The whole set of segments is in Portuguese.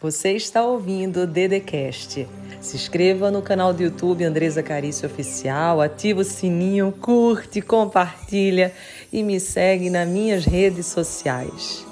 Você está ouvindo o Dedecast. Se inscreva no canal do YouTube Andresa Carício Oficial, ativa o sininho, curte, compartilha e me segue nas minhas redes sociais.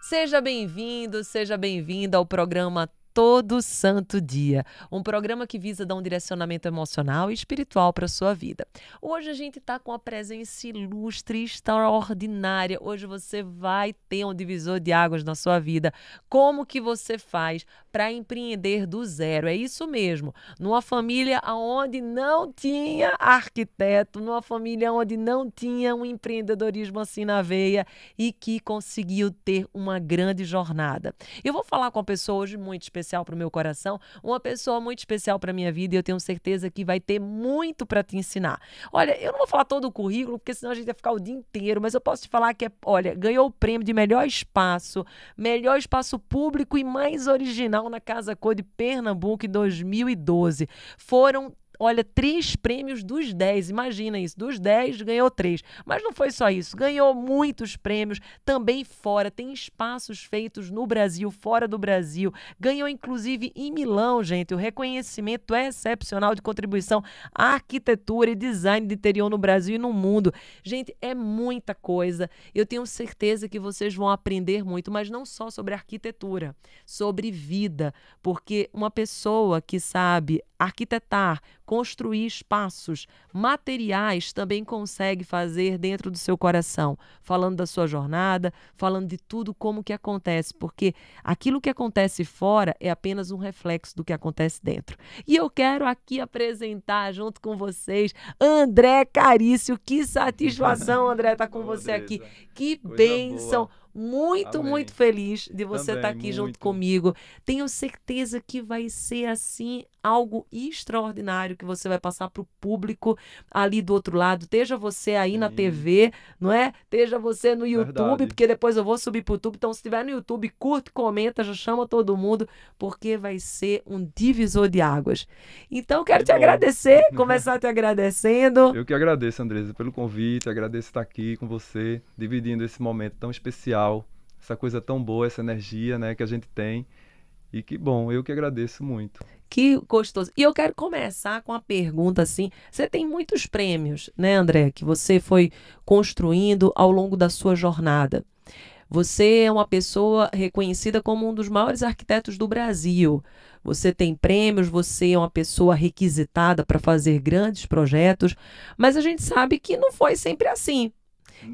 Seja bem-vindo, seja bem-vinda ao programa todo santo dia. Um programa que visa dar um direcionamento emocional e espiritual para a sua vida. Hoje a gente está com a presença ilustre, extraordinária. Hoje você vai ter um divisor de águas na sua vida. Como que você faz para empreender do zero? É isso mesmo. Numa família onde não tinha arquiteto, numa família onde não tinha um empreendedorismo assim na veia e que conseguiu ter uma grande jornada. Eu vou falar com uma pessoa hoje muito especial especial para o meu coração, uma pessoa muito especial para minha vida e eu tenho certeza que vai ter muito para te ensinar. Olha, eu não vou falar todo o currículo, porque senão a gente vai ficar o dia inteiro, mas eu posso te falar que é, olha, ganhou o prêmio de melhor espaço, melhor espaço público e mais original na Casa Cor de Pernambuco em 2012. Foram olha, três prêmios dos dez. Imagina isso, dos dez ganhou três. Mas não foi só isso, ganhou muitos prêmios também fora. Tem espaços feitos no Brasil, fora do Brasil. Ganhou inclusive em Milão, gente. O reconhecimento excepcional de contribuição à arquitetura e design de interior no Brasil e no mundo. Gente, é muita coisa. Eu tenho certeza que vocês vão aprender muito, mas não só sobre arquitetura, sobre vida, porque uma pessoa que sabe arquitetar, construir espaços materiais também consegue fazer dentro do seu coração, falando da sua jornada, falando de tudo como que acontece, porque aquilo que acontece fora é apenas um reflexo do que acontece dentro. E eu quero aqui apresentar junto com vocês André Carício. Que satisfação, André, estar tá com você aqui. Que bênção. Boa muito, Amém. muito feliz de você estar tá aqui muito. junto comigo. Tenho certeza que vai ser assim algo extraordinário que você vai passar para o público ali do outro lado. Esteja você aí Sim. na TV, não é? Esteja você no YouTube, Verdade. porque depois eu vou subir para o YouTube. Então, se estiver no YouTube, curte, comenta, já chama todo mundo, porque vai ser um divisor de águas. Então, quero que te bom. agradecer, começar te agradecendo. Eu que agradeço, Andresa, pelo convite, agradeço estar aqui com você, dividindo esse momento tão especial, essa coisa tão boa, essa energia né, que a gente tem. E que bom, eu que agradeço muito. Que gostoso. E eu quero começar com a pergunta assim: você tem muitos prêmios, né, André, que você foi construindo ao longo da sua jornada. Você é uma pessoa reconhecida como um dos maiores arquitetos do Brasil. Você tem prêmios, você é uma pessoa requisitada para fazer grandes projetos, mas a gente sabe que não foi sempre assim.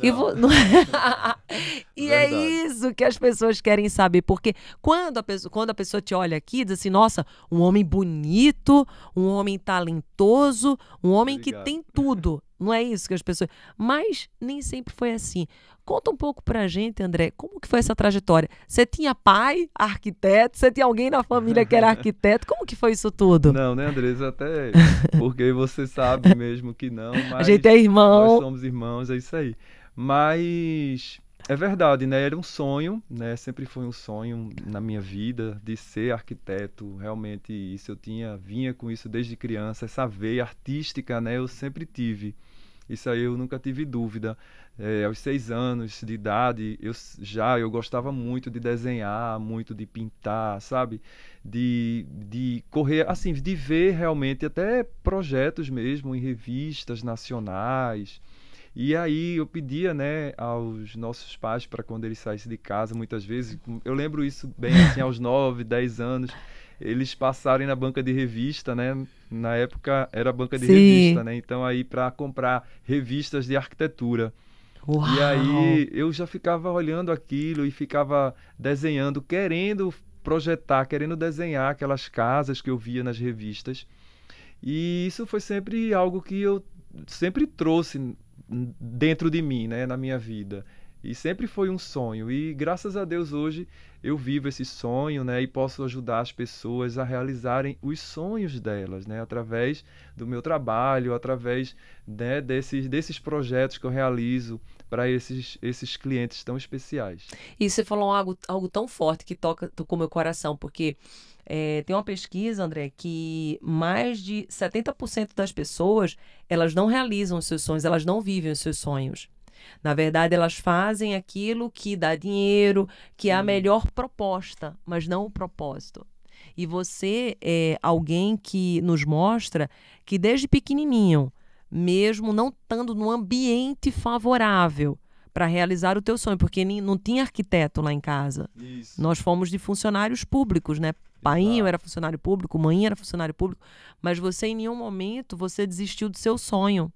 E, vo... e é isso que as pessoas querem saber, porque quando a, pessoa, quando a pessoa te olha aqui, diz assim: nossa, um homem bonito, um homem talentoso, um homem Obrigado. que tem tudo. Não é isso que as pessoas. Mas nem sempre foi assim. Conta um pouco pra gente, André, como que foi essa trajetória? Você tinha pai, arquiteto? Você tinha alguém na família que era arquiteto? Como que foi isso tudo? Não, né, Andresa? Até porque você sabe mesmo que não, mas a gente é irmão. Nós somos irmãos, é isso aí. Mas é verdade, né? Era um sonho, né? Sempre foi um sonho na minha vida de ser arquiteto. Realmente isso eu tinha, vinha com isso desde criança, essa veia artística, né? Eu sempre tive. Isso aí eu nunca tive dúvida. É, aos seis anos de idade, eu já eu gostava muito de desenhar, muito de pintar, sabe? De, de correr, assim, de ver realmente até projetos mesmo em revistas nacionais. E aí eu pedia, né, aos nossos pais para quando eles saíssem de casa, muitas vezes, eu lembro isso bem assim, aos nove, dez anos, eles passarem na banca de revista, né? Na época era banca de Sim. revista, né? Então aí para comprar revistas de arquitetura. Uau. E aí eu já ficava olhando aquilo e ficava desenhando, querendo projetar, querendo desenhar aquelas casas que eu via nas revistas. E isso foi sempre algo que eu sempre trouxe dentro de mim, né, na minha vida. E sempre foi um sonho. E graças a Deus hoje eu vivo esse sonho, né, e posso ajudar as pessoas a realizarem os sonhos delas, né, através do meu trabalho, através né, desses, desses projetos que eu realizo para esses, esses clientes tão especiais. E você falou algo, algo tão forte que toca tocou meu coração, porque É, tem uma pesquisa, André, que mais de 70% das pessoas elas não realizam os seus sonhos, elas não vivem os seus sonhos. Na verdade, elas fazem aquilo que dá dinheiro, que é a melhor proposta, mas não o propósito. E você é alguém que nos mostra que desde pequenininho, mesmo não estando num ambiente favorável para realizar o teu sonho, porque não tinha arquiteto lá em casa. Isso. Nós fomos de funcionários públicos, né? Painho era funcionário público, mãe era funcionário público, mas você em nenhum momento você desistiu do seu sonho.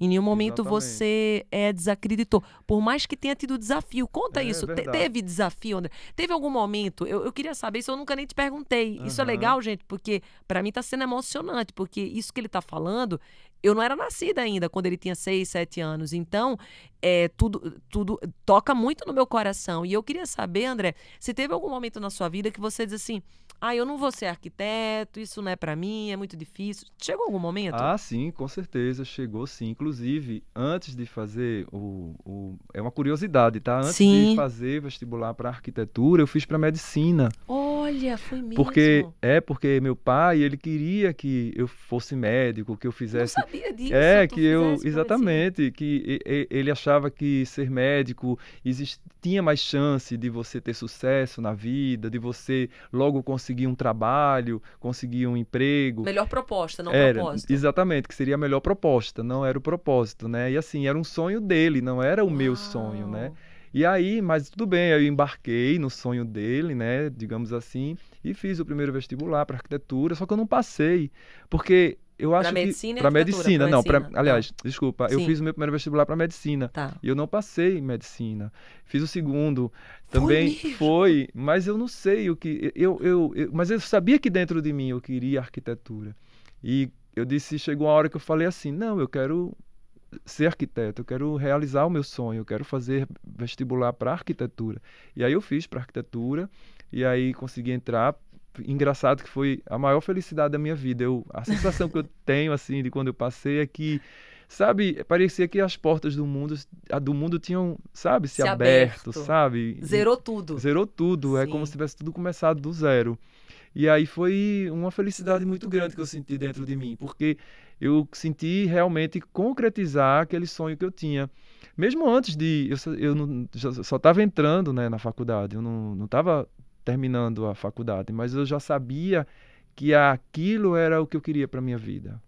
Em nenhum momento Exatamente. você é, desacreditou. Por mais que tenha tido desafio. Conta É isso. Te- teve desafio, André? Teve algum momento? Eu, eu queria saber isso, eu nunca nem te perguntei. Isso é legal, gente, porque para mim tá sendo emocionante, porque isso que ele tá falando, eu não era nascida ainda quando ele tinha seis, sete anos. Então, é, tudo, tudo toca muito no meu coração. E eu queria saber, André, se teve algum momento na sua vida que você diz assim: ah, eu não vou ser arquiteto, isso não é para mim, é muito difícil. Chegou algum momento? Ah, sim, com certeza, chegou sim. Inclusive, antes de fazer o, o- É uma curiosidade, tá? Antes Sim. de fazer vestibular para arquitetura, eu fiz para medicina. Olha, foi mesmo. Porque é porque meu pai, ele queria que eu fosse médico, que eu Eu não fizesse sabia disso. É, que eu, fizesse pra exatamente, que ele achava que ser médico exist, tinha mais chance de você ter sucesso na vida, de você logo conseguir um trabalho, conseguir um emprego. Melhor proposta, não Era, propósito. exatamente, que seria a melhor proposta, não era o propósito, né? E assim, era um sonho dele, não era o meu sonho, né? E aí, mas tudo bem, eu embarquei no sonho dele, né, digamos assim, e fiz o primeiro vestibular para arquitetura, só que eu não passei, porque eu acho medicina e que para medicina, pra não, pra, medicina, aliás, desculpa, eu Sim. fiz o meu primeiro vestibular para medicina. Tá. E eu não passei em medicina. Fiz o segundo, Foi também mesmo? foi, mas eu não sei o que eu, eu, eu mas eu sabia que dentro de mim eu queria arquitetura. E eu disse, chegou uma hora que eu falei assim, não, eu quero ser arquiteto, eu quero realizar o meu sonho, eu quero fazer vestibular para arquitetura. E aí eu fiz para arquitetura e aí consegui entrar. Engraçado que foi a maior felicidade da minha vida. Eu, a sensação que eu tenho assim de quando eu passei é que Sabe, parecia que as portas do mundo, a do mundo tinham, sabe, se, Se aberto, aberto. sabe? Zerou tudo. Zerou tudo, é Sim. como se tivesse tudo começado do zero. E aí foi uma felicidade muito grande que eu senti dentro de mim, porque eu senti realmente concretizar aquele sonho que eu tinha. Mesmo antes de. Eu, eu não, só estava entrando né, na faculdade, eu não estava terminando a faculdade, mas eu já sabia que aquilo era o que eu queria para minha vida,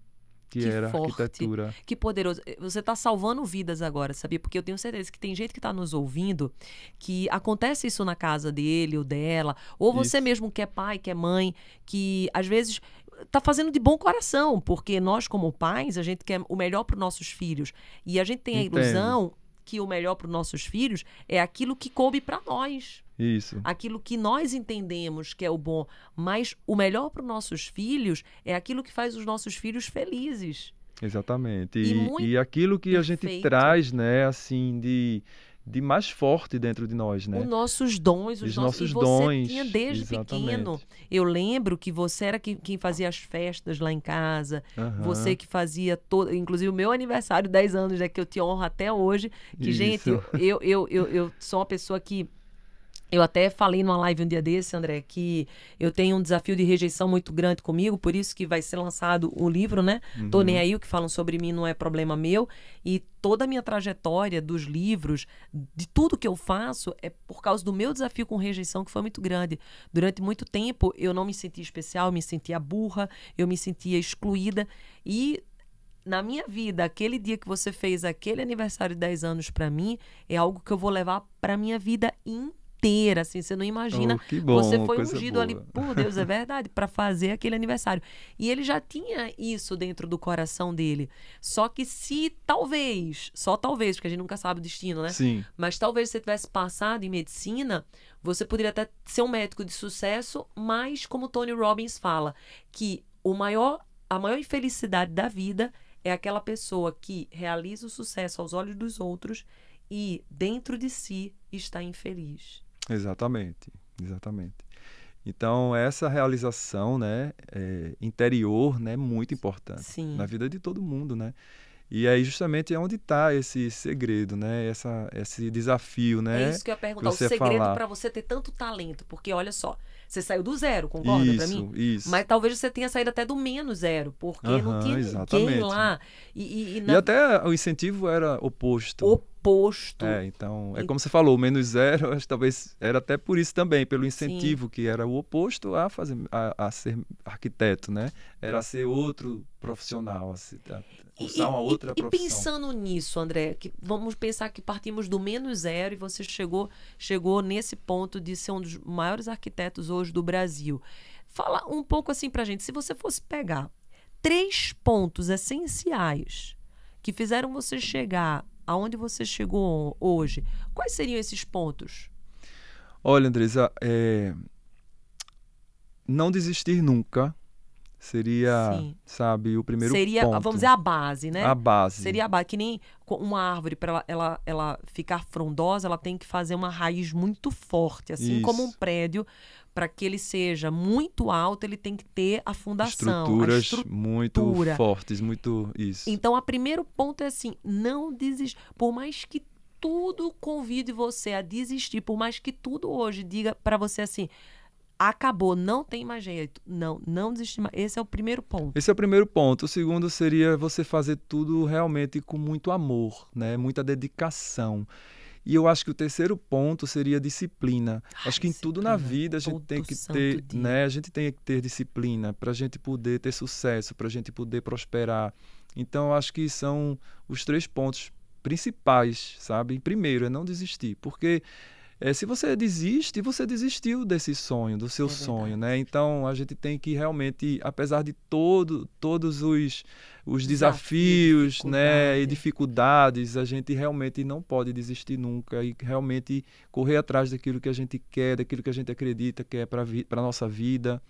que, Que era forte. arquitetura. Que poderoso. Você está salvando vidas agora, sabia? Porque eu tenho certeza que tem gente que está nos ouvindo que acontece isso na casa dele ou dela, ou você Isso. mesmo que é pai, que é mãe, que às vezes tá fazendo de bom coração, porque nós como pais, a gente quer o melhor para os nossos filhos. E a gente tem a Entendo. ilusão que o melhor para os nossos filhos é aquilo que coube para nós. Isso. aquilo que nós entendemos que é o bom, mas o melhor para os nossos filhos é aquilo que faz os nossos filhos felizes. Exatamente. E E, e aquilo que a gente perfeito. traz, né, assim, de, de mais forte dentro de nós, né? Os nossos dons, os, Os nossos, nossos e você dons, tinha desde exatamente. pequeno. Eu lembro que você era quem, quem fazia as festas lá em casa, Aham. você que fazia todo, inclusive o meu aniversário, 10 anos, né, que eu te honro até hoje, que Isso. gente, eu, eu, eu, eu sou uma pessoa que Eu até falei numa live um dia desse, André, que eu tenho um desafio de rejeição muito grande comigo, por isso que vai ser lançado o livro, né? Tô Uhum. nem aí, o que falam sobre mim não é problema meu. E toda a minha trajetória dos livros, de tudo que eu faço, é por causa do meu desafio com rejeição, que foi muito grande. Durante muito tempo, eu não me sentia especial, eu me sentia burra, eu me sentia excluída. E na minha vida, aquele dia que você fez aquele aniversário de 10 anos pra mim, é algo que eu vou levar pra minha vida inteira, assim, você não imagina. Oh, que bom, você foi ungido ali, boa. por Deus, é verdade, pra fazer aquele aniversário. E ele já tinha isso dentro do coração dele. Só que se talvez, só talvez, porque a gente nunca sabe o destino, né? Sim, Mas talvez você tivesse passado em medicina, você poderia até ser um médico de sucesso, mas como Tony Robbins fala, que o maior, a maior infelicidade da vida é aquela pessoa que realiza o sucesso aos olhos dos outros e dentro de si está infeliz. Exatamente, exatamente. Então essa realização, né, é, interior, né, é muito importante Sim. na vida de todo mundo, né? E aí justamente é onde está esse segredo, né? Essa, esse desafio, né? É isso que eu ia perguntar. O segredo para você ter tanto talento, porque olha só, você saiu do zero, concorda para mim? Isso. Mas talvez você tenha saído até do menos zero, porque uhum, não tinha exatamente. ninguém lá. E, e, e, na... e, até o incentivo era oposto. Oposto. É, então, é como você falou, menos zero, acho que talvez era até por isso também, pelo incentivo, Sim. que era o oposto a fazer a, a ser arquiteto, né? Era é. ser outro profissional, assim, tá? usar uma outra e, profissão. E pensando nisso, André, que vamos pensar que partimos do menos zero e você chegou, chegou nesse ponto de ser um dos maiores arquitetos hoje do Brasil. Fala um pouco assim pra gente, se você fosse pegar três pontos essenciais que fizeram você chegar aonde você chegou hoje, quais seriam esses pontos? Olha, Andresa, é... não desistir nunca seria, Sim. sabe, o primeiro seria, ponto. vamos dizer, a base, né? A base. Seria a base. Que nem uma árvore, para ela, ela, ela ficar frondosa, ela tem que fazer uma raiz muito forte. Assim Isso. como um prédio, para que ele seja muito alto, ele tem que ter a fundação. Estruturas a estrutura. muito fortes, muito isso. Então, o primeiro ponto é assim, não desistir. Por mais que tudo convide você a desistir, por mais que tudo hoje diga para você assim, acabou, não tem mais jeito. Não, não desistir mais. Esse é o primeiro ponto. Esse é o primeiro ponto. O segundo seria você fazer tudo realmente com muito amor, né? Muita dedicação. E eu acho que o terceiro ponto seria disciplina. Ai, acho que em tudo na vida a gente tem que ter, dia. né? A gente tem que ter disciplina para a gente poder ter sucesso, para a gente poder prosperar. Então eu acho que são os três pontos principais, sabe? Primeiro é não desistir, porque é, se você desiste, você desistiu desse sonho, do seu é sonho, né? Então a gente tem que realmente, apesar de todo, todos os, os desafios, Desafio, né, e dificuldades, a gente realmente não pode desistir nunca e realmente correr atrás daquilo que a gente quer, daquilo que a gente acredita que é para a nossa vida.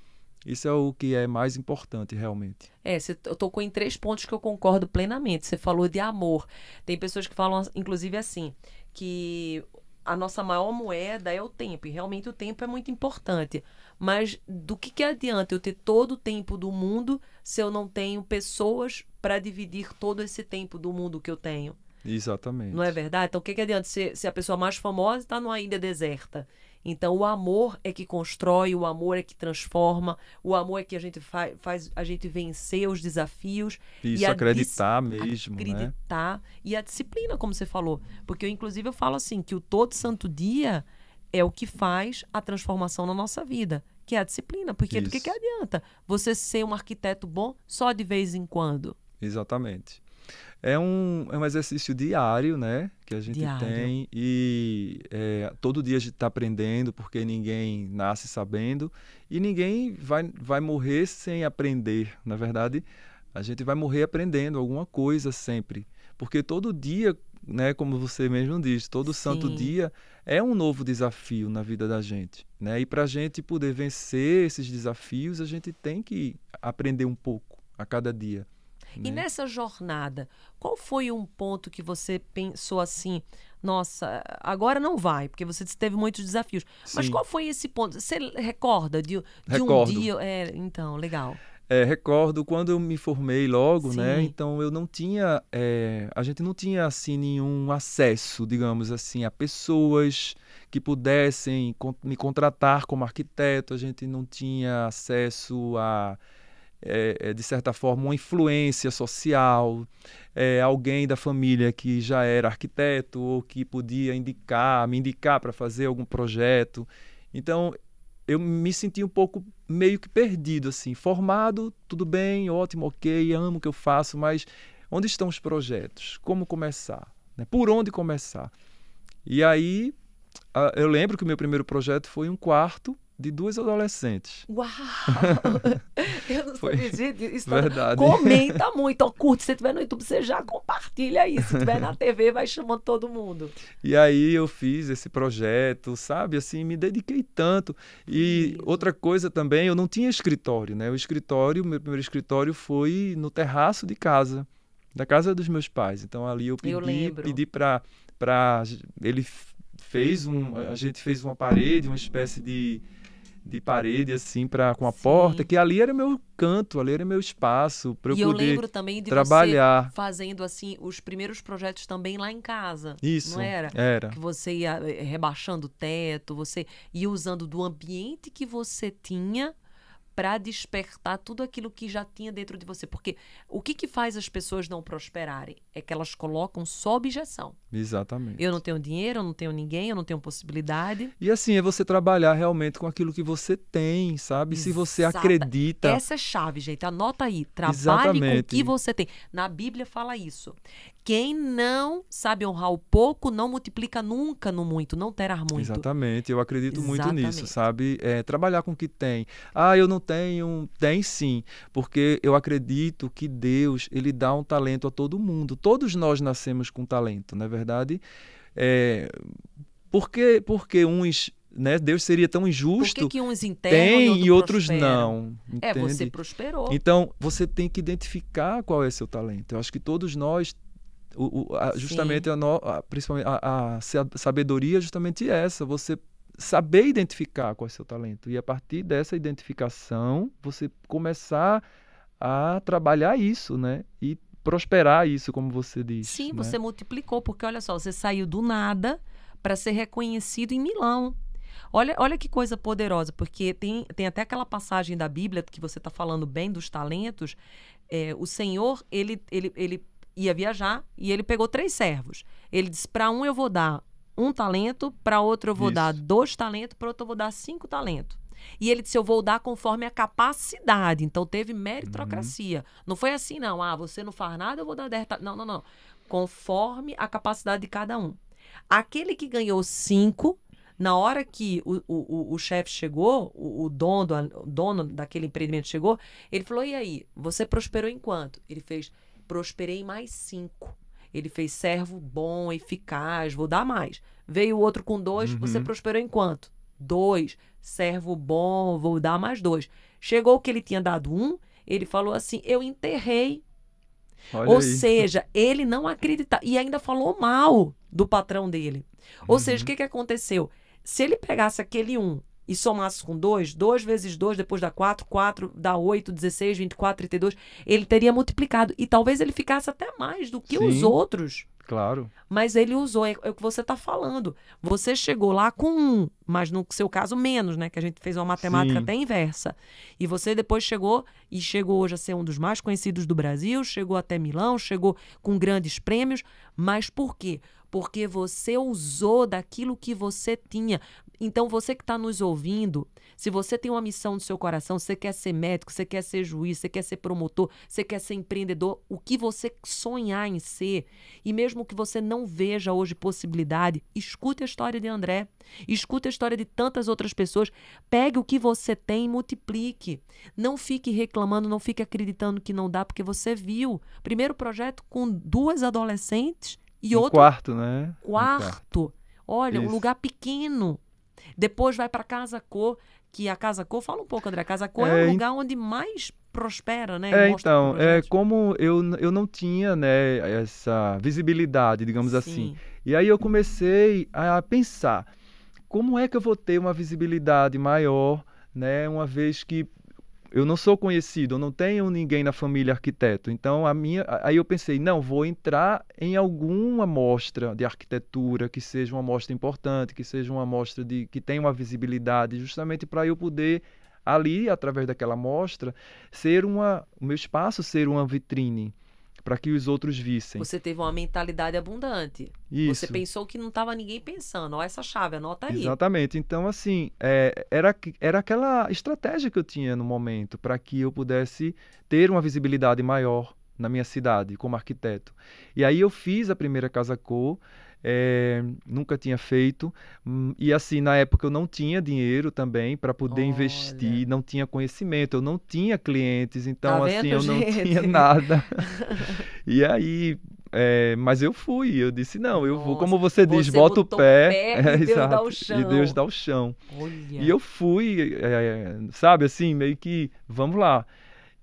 Isso é o que é mais importante, realmente. É, você tocou em três pontos que eu concordo plenamente. Você falou de amor. Tem pessoas que falam, inclusive, assim, que a nossa maior moeda é o tempo, e realmente o tempo é muito importante. Mas do que, que adianta eu ter todo o tempo do mundo se eu não tenho pessoas para dividir todo esse tempo do mundo que eu tenho? Exatamente. Não é verdade? Então o que, que adianta se, se a pessoa mais famosa está numa ilha deserta? Então, o amor é que constrói, o amor é que transforma, o amor é que a gente faz, faz a gente vencer os desafios. Isso, acreditar mesmo. Né? Acreditar. Né? E a disciplina, como você falou. Porque, eu, inclusive, eu falo assim: que o todo santo dia é o que faz a transformação na nossa vida, que é a disciplina. Porque Isso. do que, que adianta você ser um arquiteto bom só de vez em quando? Exatamente. É um, é um exercício diário, né? Que a gente diário. tem. E é, todo dia a gente está aprendendo, porque ninguém nasce sabendo. E ninguém vai, vai morrer sem aprender. Na verdade, a gente vai morrer aprendendo alguma coisa sempre. Porque todo dia, né, como você mesmo diz, todo Sim. santo dia é um novo desafio na vida da gente. Né? E para a gente poder vencer esses desafios, a gente tem que aprender um pouco a cada dia. Né? E nessa jornada, qual foi um ponto que você pensou assim, nossa, agora não vai, porque você teve muitos desafios. Sim. Mas qual foi esse ponto? Você recorda de, de um dia? É, então, legal. É, recordo quando eu me formei logo, né? Sim. né? Então eu não tinha, é, a gente não tinha assim nenhum acesso, digamos assim, a pessoas que pudessem me contratar como arquiteto. A gente não tinha acesso a é, é, de certa forma, uma influência social, é, alguém da família que já era arquiteto ou que podia indicar, me indicar para fazer algum projeto. Então, eu me senti um pouco meio que perdido, assim, formado, tudo bem, ótimo, ok, amo o que eu faço, mas onde estão os projetos? Como começar? Né? Por onde começar? E aí, eu lembro que o meu primeiro projeto foi um quarto de duas adolescentes. Uau! Eu não Foi sabia, gente. Isso tá Verdade. Comenta muito. Ó, curte. Se tiver no YouTube, você já compartilha aí. Se tiver na TV, vai chamando todo mundo. E aí eu fiz esse projeto, sabe? Assim, me dediquei tanto. E outra coisa também, eu não tinha escritório, né? O escritório, meu primeiro escritório foi no terraço de casa, da casa dos meus pais. Então ali eu pedi, eu pedi para para ele fez um, a gente fez uma parede, uma espécie de de parede assim para com a Sim. porta, que ali era meu canto, ali era meu espaço para eu e eu poder lembro também de trabalhar. você fazendo assim os primeiros projetos também lá em casa. Isso. Não era? Era. Que você ia eh, rebaixando o teto, você ia usando do ambiente que você tinha para despertar tudo aquilo que já tinha dentro de você. Porque o que, que faz as pessoas não prosperarem? É que elas colocam só objeção. Exatamente. Eu não tenho dinheiro, eu não tenho ninguém, eu não tenho possibilidade. E assim, é você trabalhar realmente com aquilo que você tem, sabe? Se você Exata- acredita. Essa é chave, gente. Anota aí. Trabalhe com o Exatamente. que você tem. Na Bíblia fala isso. Quem não sabe honrar o pouco, não multiplica nunca no muito, não terá muito. Exatamente, eu acredito muito nisso, Exatamente. sabe? É, trabalhar com o que tem. Ah, eu não tenho. Tem sim, porque eu acredito que Deus, ele dá um talento a todo mundo. Todos nós nascemos com talento, não é verdade? É, por que, porque uns, né, Deus seria tão Por injusto, que, que uns enterram tem e, e outros prosperam? não, É, você entende? prosperou. Então, você tem que identificar qual é seu talento. Eu acho que todos nós, o- o- a- justamente a, no- a- principalmente a, a sa- sabedoria é justamente essa, você saber identificar qual é seu talento. E a partir dessa identificação, você começar a trabalhar isso, né? E prosperar isso, como você disse. Sim, né? você multiplicou, porque olha só, você saiu do nada para ser reconhecido em Milão. Olha, olha que coisa poderosa, porque tem, tem até aquela passagem da Bíblia que você está falando bem dos talentos. É, o Senhor, ele, ele, ele ia viajar e ele pegou três servos. Ele disse: para um eu vou dar um talento, para outro eu vou Isso. dar dois talentos, para outro eu vou dar cinco talentos. E ele disse: Eu vou dar conforme a capacidade. Então teve meritocracia. Não foi assim, não. Ah, você não faz nada, eu vou dar 10 talentos. Não, não, não. Conforme a capacidade de cada um. Aquele que ganhou cinco, na hora que o, o, o- chefe chegou, o, o dono, do- o dono daquele empreendimento chegou, ele falou: E aí, você prosperou em quanto? Ele fez: Prosperei mais cinco. Ele fez servo bom, eficaz, vou dar mais. Veio o outro com dois, Uhum. você prosperou em quanto? Dois. Servo bom, vou dar mais dois. Chegou que ele tinha dado um, ele falou assim: Eu enterrei Olha ou aí. seja, ele não acredita e ainda falou mal do patrão dele. Ou Uhum. seja, o que, que aconteceu? Se ele pegasse aquele um e somasse com dois, dois vezes dois, depois dá quatro, quatro dá oito, 16, 24, 32, ele teria multiplicado. E talvez ele ficasse até mais do que os Sim. outros. Claro. Mas ele usou, é, é o que você está falando. Você chegou lá com um, mas no seu caso menos, né? Que a gente fez uma matemática Sim. até inversa. E você depois chegou e chegou hoje a ser um dos mais conhecidos do Brasil, chegou até Milão, chegou com grandes prêmios. Mas por quê? Porque você usou daquilo que você tinha. Então, você que está nos ouvindo, se você tem uma missão no seu coração, você quer ser médico, você quer ser juiz, você quer ser promotor, você quer ser empreendedor, o que você sonhar em ser, e mesmo que você não veja hoje possibilidade, escute a história de André, escute a história de tantas outras pessoas, pegue o que você tem e multiplique. Não fique reclamando, não fique acreditando que não dá, porque você viu. Primeiro projeto com duas adolescentes e um outro quarto, né? Um quarto. Olha, um Isso. lugar pequeno. Depois vai para Casa Cor, que a Casa Cor, fala um pouco, André. Casa Cor é, É, o en- lugar onde mais prospera, né? É, então, é, como eu, eu não tinha, né, essa visibilidade, digamos assim. Sim. E aí eu comecei a pensar, como é que eu vou ter uma visibilidade maior, né, uma vez que eu não sou conhecido, eu não tenho ninguém na família arquiteto. Então a minha, aí eu pensei, não, vou entrar em alguma mostra de arquitetura que seja uma mostra importante, que seja uma mostra de que tenha uma visibilidade, justamente para eu poder ali, através daquela mostra, ser uma, o meu espaço ser uma vitrine para que os outros vissem. Você teve uma mentalidade abundante. Isso. Você pensou que não estava ninguém pensando. Ó, essa chave, anota aí. Exatamente. Então, assim, é, era, era aquela estratégia que eu tinha no momento para que eu pudesse ter uma visibilidade maior na minha cidade como arquiteto. E aí eu fiz a primeira Casa Cor, é, nunca tinha feito, hum, e assim, na época eu não tinha dinheiro também para poder Olha. investir, não tinha conhecimento, eu não tinha clientes, então Tá assim, vendo, eu não gente? tinha nada. E aí, é, mas eu fui, eu disse, não, eu vou, Nossa, como você diz, você bota o botou o pé, pé é, e Deus dá exato, o e chão. Deus dá o chão. Olha. E eu fui, é, sabe, assim, meio que, vamos lá.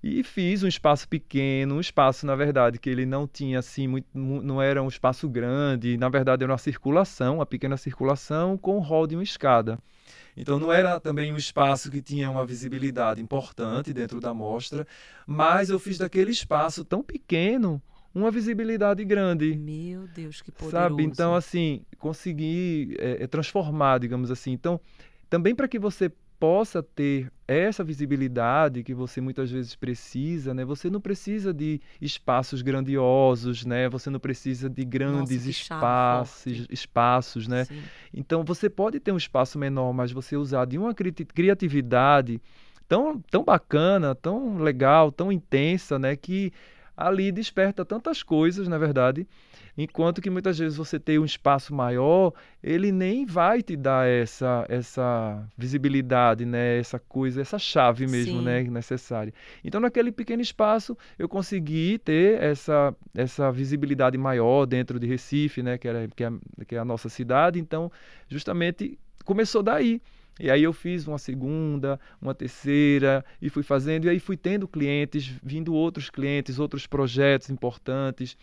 E fiz um espaço pequeno, um espaço, na verdade, que ele não tinha, assim, muito, mu- não era um espaço grande, na verdade era uma circulação, uma pequena circulação com um hall de uma escada. Então não era também um espaço que tinha uma visibilidade importante dentro da mostra, mas eu fiz daquele espaço tão pequeno uma visibilidade grande. Meu Deus, que poderoso. Sabe? Então, assim, conseguir é, transformar, digamos assim. Então, também para que você possa ter essa visibilidade que você muitas vezes precisa, né? Você não precisa de espaços grandiosos, né? Você não precisa de grandes Nossa, espaços, espaços, né? Sim. Então você pode ter um espaço menor, mas você usar de uma criatividade tão, tão bacana, tão legal, tão intensa, né? Que ali desperta tantas coisas, na verdade, enquanto que muitas vezes você tem um espaço maior, ele nem vai te dar essa essa visibilidade, né, essa coisa, essa chave mesmo, Sim. né, necessária. Então naquele pequeno espaço eu consegui ter essa essa visibilidade maior dentro de Recife, né, que era que é, que é a nossa cidade, então justamente começou daí. E aí eu fiz uma segunda, uma terceira e fui fazendo e aí fui tendo clientes, vindo outros clientes, outros projetos importantes.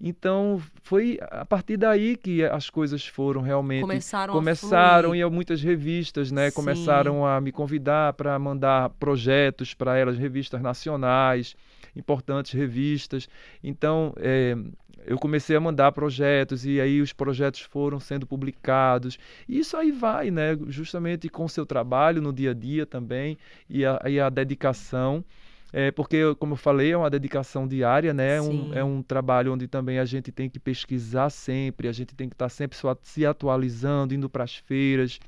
Então foi a partir daí que as coisas foram realmente Começaram, começaram a e muitas revistas, né, Sim. começaram a me convidar para mandar projetos para elas, revistas nacionais, importantes revistas. Então, é, eu comecei a mandar projetos e aí os projetos foram sendo publicados. E isso aí vai, né? Justamente com o seu trabalho no dia a dia também e a, e a dedicação. É, porque, como eu falei, é uma dedicação diária, né? É um, é um trabalho onde também a gente tem que pesquisar sempre, a gente tem que estar sempre se atualizando, indo para as feiras,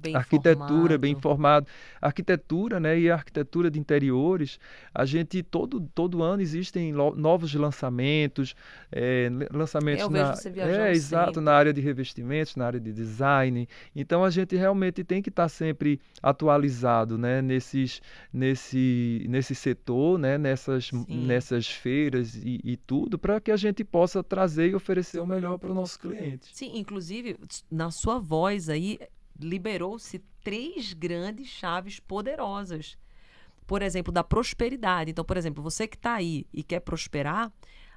bem arquitetura bem informado. informado arquitetura né e arquitetura de interiores a gente todo todo ano existem novos lançamentos é, lançamentos Eu vejo na viajando é exato na área de revestimentos na área de design então a gente realmente tem que estar sempre atualizado né nesses nesse nesse setor né nessas Sim. nessas feiras e, e tudo para que a gente possa trazer e oferecer o melhor para o nosso cliente Sim, inclusive, na sua voz aí, liberou-se três grandes chaves poderosas. Por exemplo, da prosperidade. Então, por exemplo, você que está aí e quer prosperar,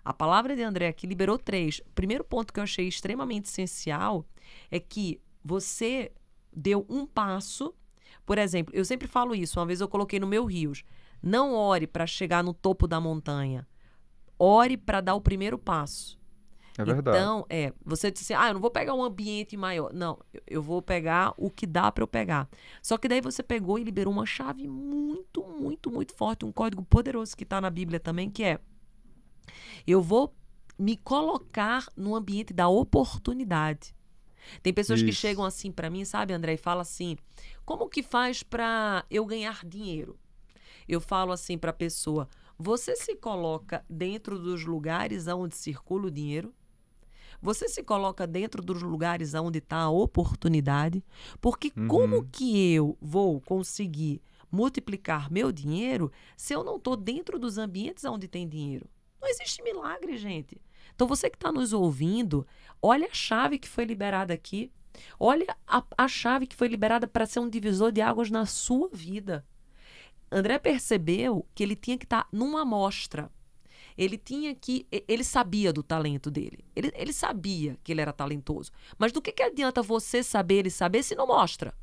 a palavra de André aqui liberou três. O primeiro ponto que eu achei extremamente essencial é que você deu um passo. Por exemplo, eu sempre falo isso, uma vez eu coloquei no meu rios. Não ore para chegar no topo da montanha. Ore para dar o primeiro passo. É verdade Então, é, você disse, ah, eu não vou pegar um ambiente maior. Não, eu, vou pegar o que dá para eu pegar. Só que daí você pegou e liberou uma chave muito, muito, muito forte, um código poderoso que está na Bíblia também, que é: eu vou me colocar no ambiente da oportunidade. Tem pessoas que Isso. chegam assim para mim, sabe, André, e falam assim: como que faz para eu ganhar dinheiro? Eu falo assim para a pessoa: você se coloca dentro dos lugares onde circula o dinheiro? Você se coloca dentro dos lugares onde está a oportunidade? Porque como Uhum. que eu vou conseguir multiplicar meu dinheiro se eu não estou dentro dos ambientes onde tem dinheiro? Não existe milagre, gente. Então você que está nos ouvindo, olha a chave que foi liberada aqui. Olha a, a chave que foi liberada para ser um divisor de águas na sua vida. André percebeu que ele tinha que estar numa amostra. Ele tinha que. Ele sabia do talento dele. Ele, ele sabia que ele era talentoso. Mas do que, que adianta você saber e saber se não mostra?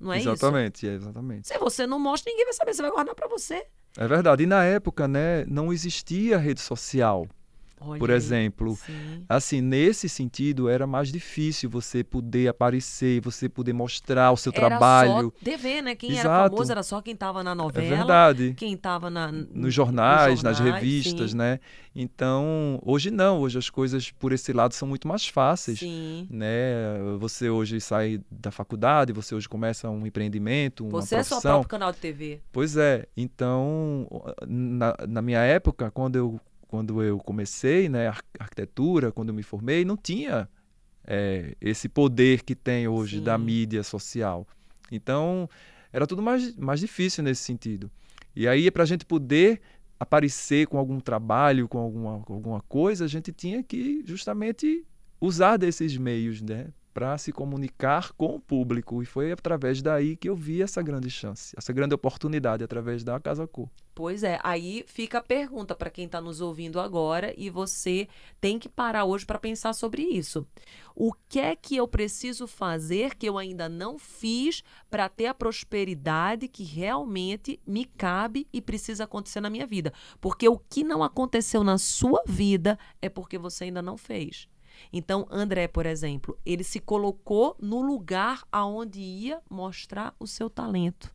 Não é isso? exatamente é, exatamente Se você não mostra, ninguém vai saber. Você vai guardar para você. É verdade. E na época, né, não existia rede social, Olha por aí. exemplo. Sim. Assim, nesse sentido, era mais difícil você poder aparecer, você poder mostrar o seu Era trabalho. só TV, né? Quem era Exato. famoso era só quem estava na É novela. verdade. Quem estava na, Nos jornais, nas jornais, revistas, sim. né? Então, hoje não. Hoje as coisas por esse lado são muito mais fáceis. Sim. Né? Você hoje sai da faculdade, você hoje começa um empreendimento, uma Você é seu profissão. próprio canal de TV. Pois é. Então, na, na minha época, quando eu, quando eu comecei, né, ar- arquitetura, quando eu me formei, não tinha é, esse poder que tem hoje da Sim. mídia social. Então, era tudo mais, mais difícil nesse sentido. E aí, para a gente poder aparecer com algum trabalho, com alguma, com alguma coisa, a gente tinha que justamente usar desses meios, né? Para se comunicar com o público. E foi através daí que eu vi essa grande chance, essa grande oportunidade através da Casa Cor. Pois é, aí fica a pergunta para quem está nos ouvindo agora e você tem que parar hoje para pensar sobre isso. O que é que eu preciso fazer que eu ainda não fiz para ter a prosperidade que realmente me cabe e precisa acontecer na minha vida? Porque o que não aconteceu na sua vida é porque você ainda não fez. Então, André, por exemplo, ele se colocou no lugar aonde ia mostrar o seu talento.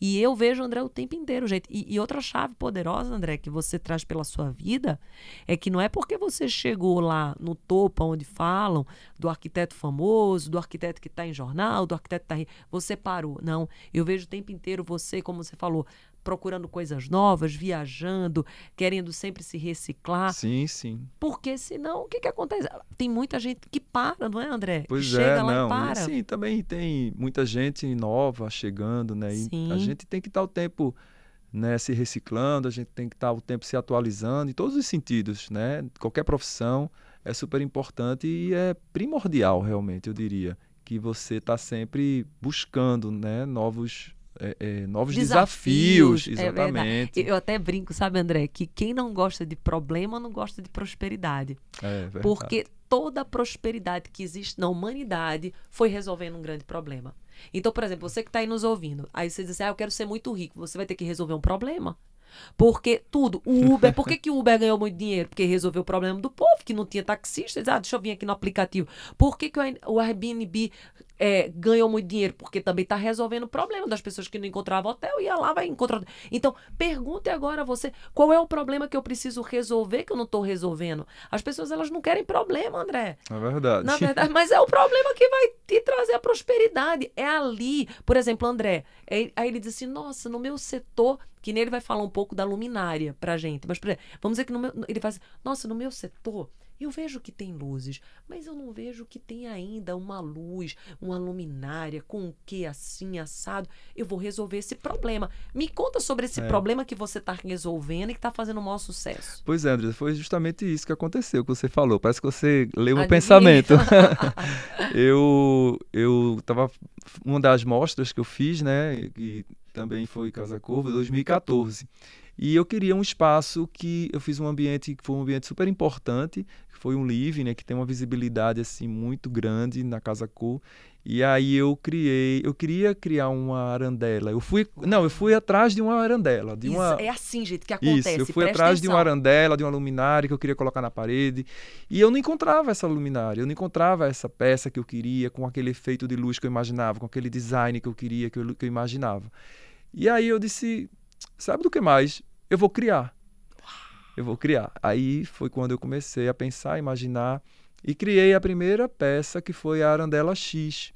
E eu vejo André o tempo inteiro, gente. E, e, outra chave poderosa, André, que você traz pela sua vida, é que não é porque você chegou lá no topo onde falam do arquiteto famoso, do arquiteto que está em jornal, do arquiteto que está. Você parou. Não. Eu vejo o tempo inteiro você, como você falou, procurando coisas novas, viajando, querendo sempre se reciclar. Sim, sim. Porque senão, o que, que acontece? Tem muita gente que para, não é, André? Pois Chega é, lá não. e para. sim, também tem muita gente nova chegando, né? E Sim. a gente tem que estar o tempo né, se reciclando, a gente tem que estar o tempo se atualizando em todos os sentidos, né? Qualquer profissão é super importante e é primordial, realmente, eu diria, que você está sempre buscando, né, novos é, é, novos desafios, é verdade. exatamente. Eu até brinco, sabe, André, que quem não gosta de problema não gosta de prosperidade. É. Porque toda a prosperidade que existe na humanidade foi resolvendo um grande problema. Então, por exemplo, você que está aí nos ouvindo, aí você diz assim, ah, eu quero ser muito rico, você vai ter que resolver um problema. Porque tudo, o Uber, por que, que o Uber ganhou muito dinheiro? Porque resolveu o problema do povo, que não tinha taxista. Diz, ah, deixa eu vir aqui no aplicativo. Por que, que o Airbnb é, ganhou muito dinheiro? Porque também está resolvendo o problema das pessoas que não encontravam hotel, ia lá, vai encontrar. Então, pergunte agora a você, qual é o problema que eu preciso resolver que eu não estou resolvendo? As pessoas, elas não querem problema, André. É verdade. Na verdade, mas é o problema que vai te trazer a prosperidade. É ali. Por exemplo, André, aí ele diz assim, nossa, no meu setor que nele vai falar um pouco da luminária pra gente. Mas, por exemplo, vamos dizer que no meu, ele faz nossa, no meu setor, eu vejo que tem luzes, mas eu não vejo que tem ainda uma luz, uma luminária com o que assim, assado. Eu vou resolver esse problema. Me conta sobre esse É. problema que você está resolvendo e que está fazendo o maior sucesso. Pois é, André, foi justamente isso que aconteceu, que você falou. Parece que você leu meu pensamento. eu eu tava uma das mostras que eu fiz, né, que também foi Casa Corvo 2014. E eu queria um espaço que eu fiz um ambiente que foi um ambiente super importante, que foi um living, né, que tem uma visibilidade assim muito grande na Casa Cor. E aí eu criei, eu queria criar uma arandela. Eu fui, não, eu fui atrás de uma arandela, de Isso, uma é assim, gente, que isso, acontece. eu fui atrás de uma atenção. arandela, de uma luminária que eu queria colocar na parede. E eu não encontrava essa luminária, eu não encontrava essa peça que eu queria, com aquele efeito de luz que eu imaginava, com aquele design que eu queria, que eu, que eu imaginava. E aí eu disse: sabe do que mais? Eu vou criar. Eu vou criar. Aí foi quando eu comecei a pensar, imaginar, e criei a primeira peça, que foi a Arandela X,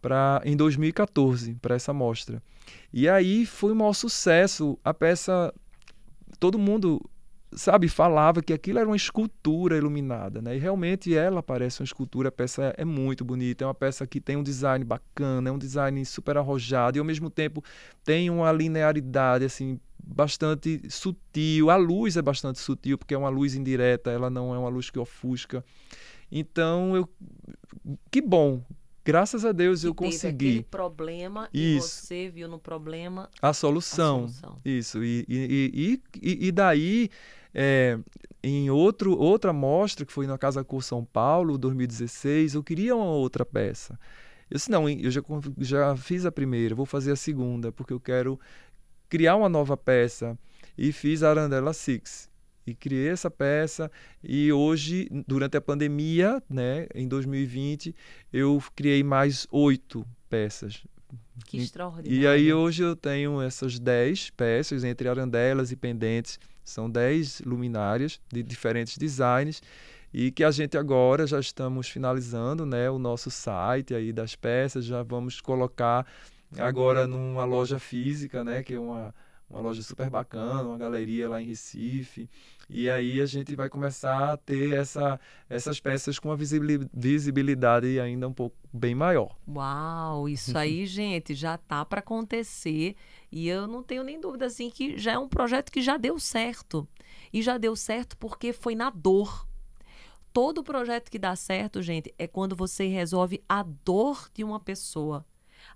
pra, em 2014, para essa mostra. E aí foi um maior sucesso. A peça, todo mundo, sabe, falava que aquilo era uma escultura iluminada, né? E realmente ela parece uma escultura, a peça é muito bonita, é uma peça que tem um design bacana, é um design super arrojado e ao mesmo tempo tem uma linearidade assim bastante sutil. A luz é bastante sutil porque é uma luz indireta, ela não é uma luz que ofusca. Então eu que bom. Graças a Deus eu Que teve consegui aquele problema e Isso. você viu no problema a a solução. solução. Isso, e, e, e, e, e daí, é, em outro, outra mostra, que foi na Casa Cor São Paulo, 2016, eu queria uma outra peça. Eu disse, não, eu já, já fiz a primeira, vou fazer a segunda, porque eu quero criar uma nova peça. E fiz a Arandela Six. E criei essa peça, e hoje, durante a pandemia, né, em 2020, eu criei mais oito peças. Que extraordinário. E aí hoje eu tenho essas 10 peças entre arandelas e pendentes. São 10 luminárias de diferentes designs e que a gente agora já estamos finalizando, né, o nosso site aí das peças, já vamos colocar agora numa loja física, né, que é uma uma loja super bacana, uma galeria lá em Recife. E aí a gente vai começar a ter essa, essas peças com uma visibili- visibilidade ainda um pouco bem maior. Uau, isso aí, gente, já tá para acontecer e eu não tenho nem dúvida assim que já é um projeto que já deu certo. E já deu certo porque foi na dor. todo projeto que dá certo, gente, é quando você resolve a dor de uma pessoa.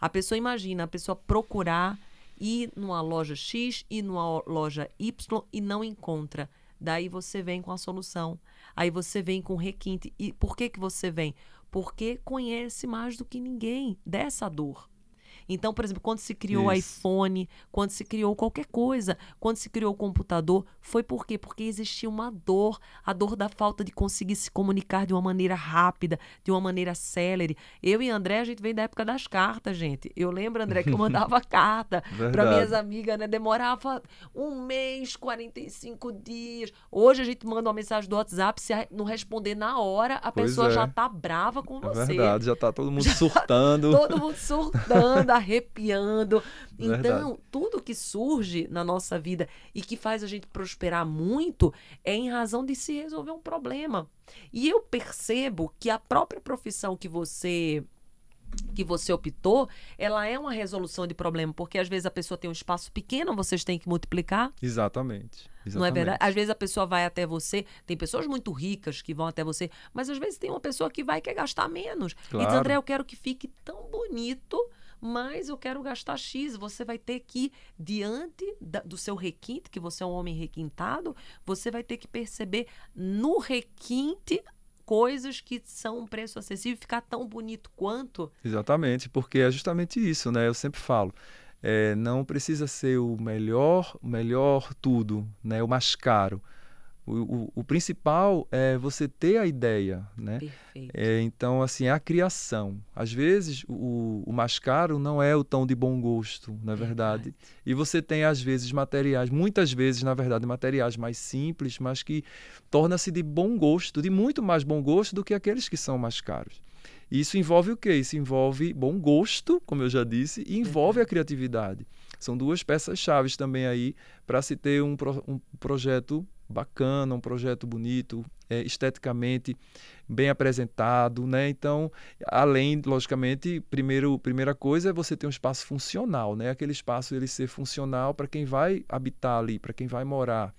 A pessoa imagina, a pessoa procurar ir numa loja X e numa loja Y e não encontra. Daí você vem com a solução. Aí você vem com requinte. E por que, que você vem? Porque conhece mais do que ninguém dessa dor. Então, por exemplo, quando se criou o iPhone, quando se criou qualquer coisa, quando se criou o computador, foi por quê? Porque existia uma dor, a dor da falta de conseguir se comunicar de uma maneira rápida, de uma maneira célere. Eu e André, a gente vem da época das cartas, gente. Eu lembro, André, que eu mandava carta para minhas amigas, né? Demorava um mês, 45 dias. Hoje a gente manda uma mensagem do WhatsApp, se não responder na hora, a pois pessoa é. já tá brava com é você. Verdade, já tá todo mundo já surtando. Tá todo mundo surtando, arrepiando. Então, tudo que surge na nossa vida e que faz a gente prosperar muito é em razão de se resolver um problema. E eu percebo que a própria profissão que você que você optou, ela é uma resolução de problema, porque às vezes a pessoa tem um espaço pequeno, vocês têm que multiplicar. Exatamente. Exatamente. Não é verdade? Às vezes a pessoa vai até você, tem pessoas muito ricas que vão até você, mas às vezes tem uma pessoa que vai e quer gastar menos. Claro. E diz, André, eu quero que fique tão bonito mas eu quero gastar X. Você vai ter que, diante da, do seu requinte, que você é um homem requintado, você vai ter que perceber no requinte coisas que são um preço acessível ficar tão bonito quanto. Exatamente, porque é justamente isso, né? Eu sempre falo. É, não precisa ser o melhor, o melhor tudo, né? O mais caro o, o, o, principal é você ter a ideia, né? Perfeito. É, então, assim, a criação. Às vezes, o, o mais caro não é o tão de bom gosto, na verdade. verdade. E você tem, às vezes, materiais, muitas vezes, na verdade, materiais mais simples, mas que torna-se de bom gosto, de muito mais bom gosto do que aqueles que são mais caros. Isso envolve o quê? Isso envolve bom gosto, como eu já disse, e envolve a criatividade. São duas peças chaves também aí para se ter um, pro, um projeto bacana, um projeto bonito, é, esteticamente bem apresentado, né? Então, além, logicamente, primeiro, primeira coisa é você ter um espaço funcional, né? Aquele espaço ele ser funcional para quem vai habitar ali, para quem vai morar.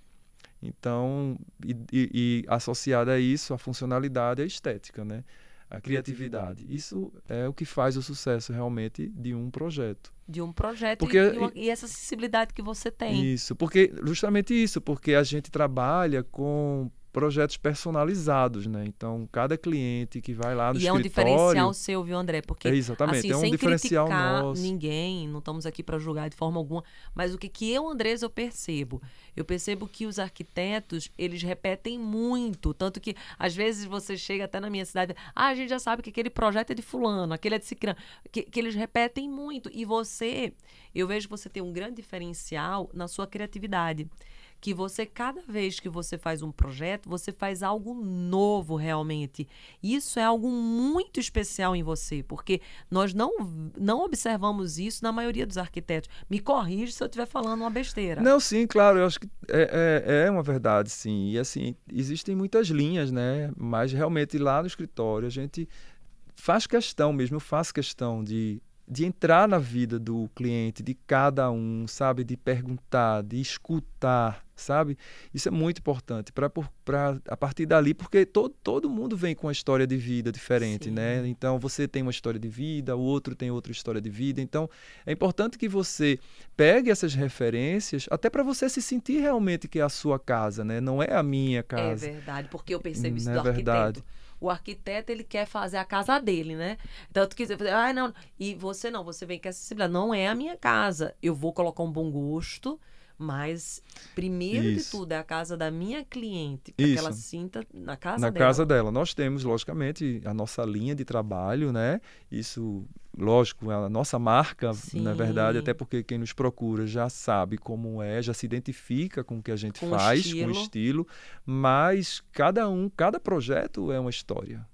Então, e, e, e associada a isso, a funcionalidade, a estética, né? A criatividade. Isso é o que faz o sucesso realmente de um projeto. De um projeto porque, e, uma, e, essa acessibilidade que você tem. Isso, porque justamente isso, porque a gente trabalha com projetos personalizados, né? Então, cada cliente que vai lá no e escritório... E é um diferencial seu, viu, André? Porque, é exatamente, assim, é um sem diferencial nosso. ninguém, não estamos aqui para julgar de forma alguma, mas o que, que eu, Andrés, eu percebo? Eu percebo que os arquitetos, eles repetem muito, tanto que, às vezes, você chega até na minha cidade, ah, a gente já sabe que aquele projeto é de fulano, aquele é de ciclano, que, que eles repetem muito. E você, eu vejo que você tem um grande diferencial na sua criatividade que você, cada vez que você faz um projeto, você faz algo novo realmente. Isso é algo muito especial em você, porque nós não, não observamos isso na maioria dos arquitetos. Me corrija se eu estiver falando uma besteira. Não, sim, claro, eu acho que é, é, é uma verdade, sim. E assim, existem muitas linhas, né? Mas realmente lá no escritório a gente faz questão mesmo, eu faço questão de de entrar na vida do cliente, de cada um, sabe? De perguntar, de escutar, sabe? Isso é muito importante para a partir dali, porque todo, todo mundo vem com uma história de vida diferente, Sim. né? Então você tem uma história de vida, o outro tem outra história de vida. Então é importante que você pegue essas referências, até para você se sentir realmente que é a sua casa, né? Não é a minha casa. É verdade, porque eu percebo isso Não do é arquiteto. Verdade o arquiteto ele quer fazer a casa dele, né? Tanto que você ah, não, e você não, você vem com essa acessibilidade, não é a minha casa. Eu vou colocar um bom gosto, mas primeiro Isso. de tudo é a casa da minha cliente, para que ela sinta na casa na dela. Na casa dela. Nós temos, logicamente, a nossa linha de trabalho, né? Isso, lógico, é a nossa marca, Sim. na verdade, até porque quem nos procura já sabe como é, já se identifica com o que a gente com faz, estilo. com o estilo, mas cada um, cada projeto é uma história.